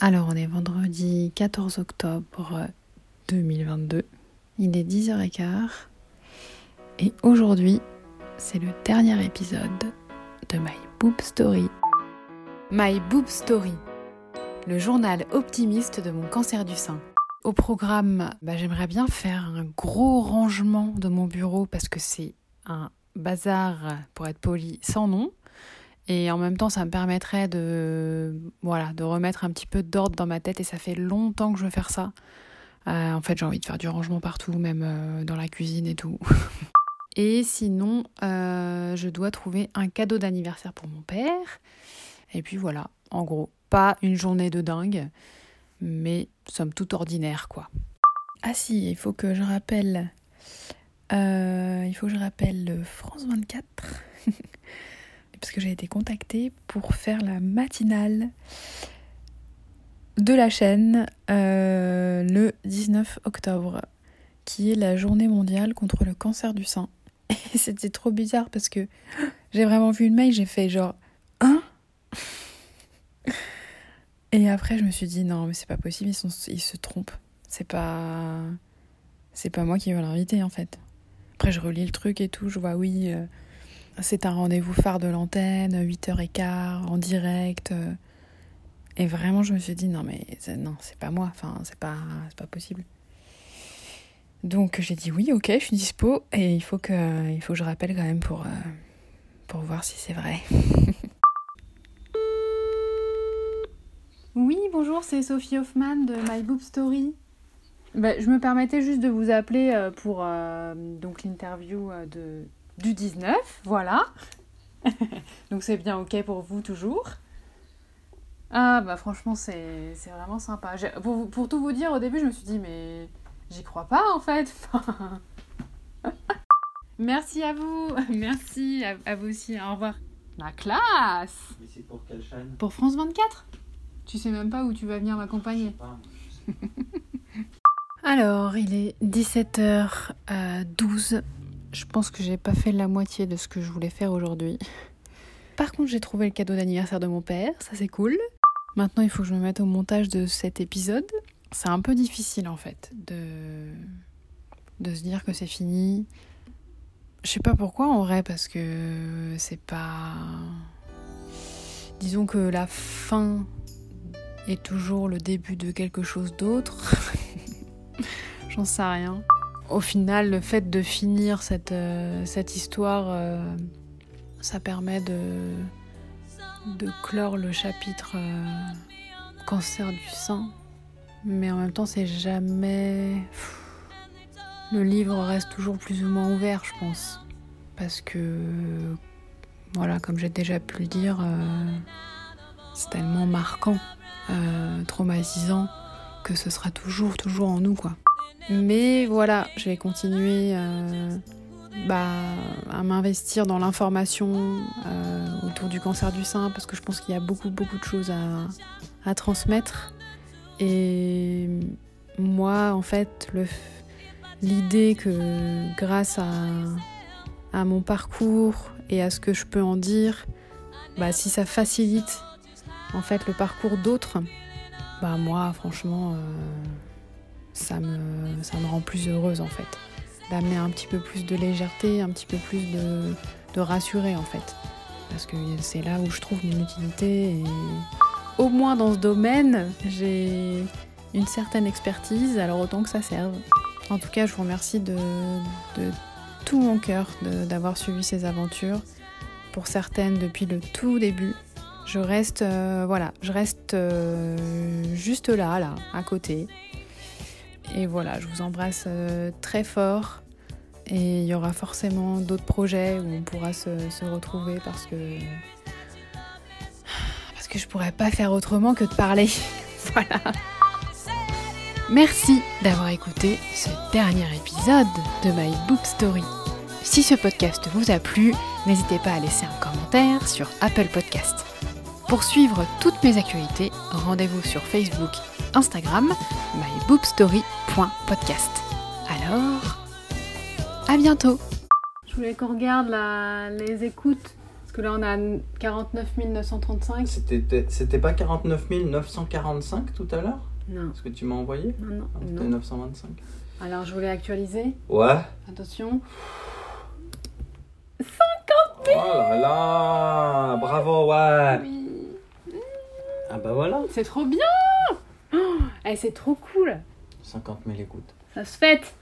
Alors, on est vendredi 14 octobre 2022. Il est 10h15. Et aujourd'hui, c'est le dernier épisode de My Boob Story. My Boob Story, le journal optimiste de mon cancer du sein. Au programme, bah, j'aimerais bien faire un gros rangement de mon bureau parce que c'est un bazar, pour être poli, sans nom. Et en même temps, ça me permettrait de, voilà, de remettre un petit peu d'ordre dans ma tête. Et ça fait longtemps que je veux faire ça. Euh, en fait, j'ai envie de faire du rangement partout, même euh, dans la cuisine et tout. et sinon, euh, je dois trouver un cadeau d'anniversaire pour mon père. Et puis voilà, en gros, pas une journée de dingue, mais somme toute ordinaire, quoi. Ah si, il faut que je rappelle. il faut que je rappelle France 24. parce que j'ai été contactée pour faire la matinale de la chaîne euh, le 19 octobre, qui est la journée mondiale contre le cancer du sein. Et c'était trop bizarre parce que j'ai vraiment vu le mail, j'ai fait genre Hein? Et après je me suis dit non mais c'est pas possible, ils, se trompent. C'est pas. C'est pas moi qui veux l'inviter en fait. Après je relis le truc et tout, je vois oui. Euh, c'est un rendez-vous phare de l'antenne, 8h15, en direct. Et vraiment, je me suis dit, non, mais non, c'est pas moi, enfin, c'est pas, pas possible. Donc j'ai dit oui, ok, je suis dispo, et il faut que, je rappelle quand même pour, euh, pour voir si c'est vrai. oui, bonjour, c'est Sophie Hoffman de My Boob Story. Bah, je me permettais juste de vous appeler euh, pour euh, l'interview de du 19, voilà. Donc c'est bien ok pour vous toujours. Ah bah franchement c'est vraiment sympa. Pour, pour, tout vous dire au début je me suis dit mais j'y crois pas en fait. Merci à vous. Merci à, vous aussi. Au revoir. La classe Mais c'est pour quelle chaîne? Pour France 24. Tu sais même pas où tu vas venir m'accompagner. Alors, il est 17h12 je pense que j'ai pas fait la moitié de ce que je voulais faire aujourd'hui. Par contre, j'ai trouvé le cadeau d'anniversaire de mon père, ça c'est cool. Maintenant, il faut que je me mette au montage de cet épisode. C'est un peu difficile en fait de de se dire que c'est fini. Je sais pas pourquoi en vrai parce que c'est pas disons que la fin est toujours le début de quelque chose d'autre. J'en sais rien au final, le fait de finir cette, euh, histoire, euh, ça permet de, de clore le chapitre euh, cancer du sein. Mais en même temps, c'est jamais. Le livre reste toujours plus ou moins ouvert, je pense. Parce que, voilà, comme j'ai déjà pu le dire, c'est tellement marquant, traumatisant, que ce sera toujours, toujours en nous, quoi. Mais voilà, je vais continuer euh, bah, à m'investir dans l'information euh, autour du cancer du sein parce que je pense qu'il y a beaucoup, beaucoup de choses à, transmettre. Et moi, en fait, l'idée que grâce à, mon parcours et à ce que je peux en dire, bah, si ça facilite en fait le parcours d'autres, bah moi, franchement. Euh, ça me, ça me rend plus heureuse en fait. D'amener un petit peu plus de légèreté, un petit peu plus de, de rassurer en fait. Parce que c'est là où je trouve mon utilité et au moins dans ce domaine, j'ai une certaine expertise, alors autant que ça serve. En tout cas, je vous remercie de, de tout mon cœur d'avoir suivi ces aventures. Pour certaines, depuis le tout début, je reste, euh, voilà, je reste euh, juste là, là, à côté. Et voilà, je vous embrasse euh, très fort. Et il y aura forcément d'autres projets où on pourra se, retrouver parce que. Parce que je pourrais pas faire autrement que de parler. voilà. Merci d'avoir écouté ce dernier épisode de My Book Story. Si ce podcast vous a plu, n'hésitez pas à laisser un commentaire sur Apple Podcast. Pour suivre toutes mes actualités, rendez-vous sur Facebook, Instagram, myboobstory.podcast. Alors, à bientôt Je voulais qu'on regarde les écoutes, parce que là, on a 49 935. C'était c'était pas 49 945 tout à l'heure? Non, Ce que tu m'as envoyé? Non, non. Ah, C'était non. 925. Alors, je voulais actualiser. Ouais. Attention. Oh là là Bravo, ouais Oui. Ah bah voilà C'est trop bien oh, eh, C'est trop cool. 50 000 écoutes. Ça se fête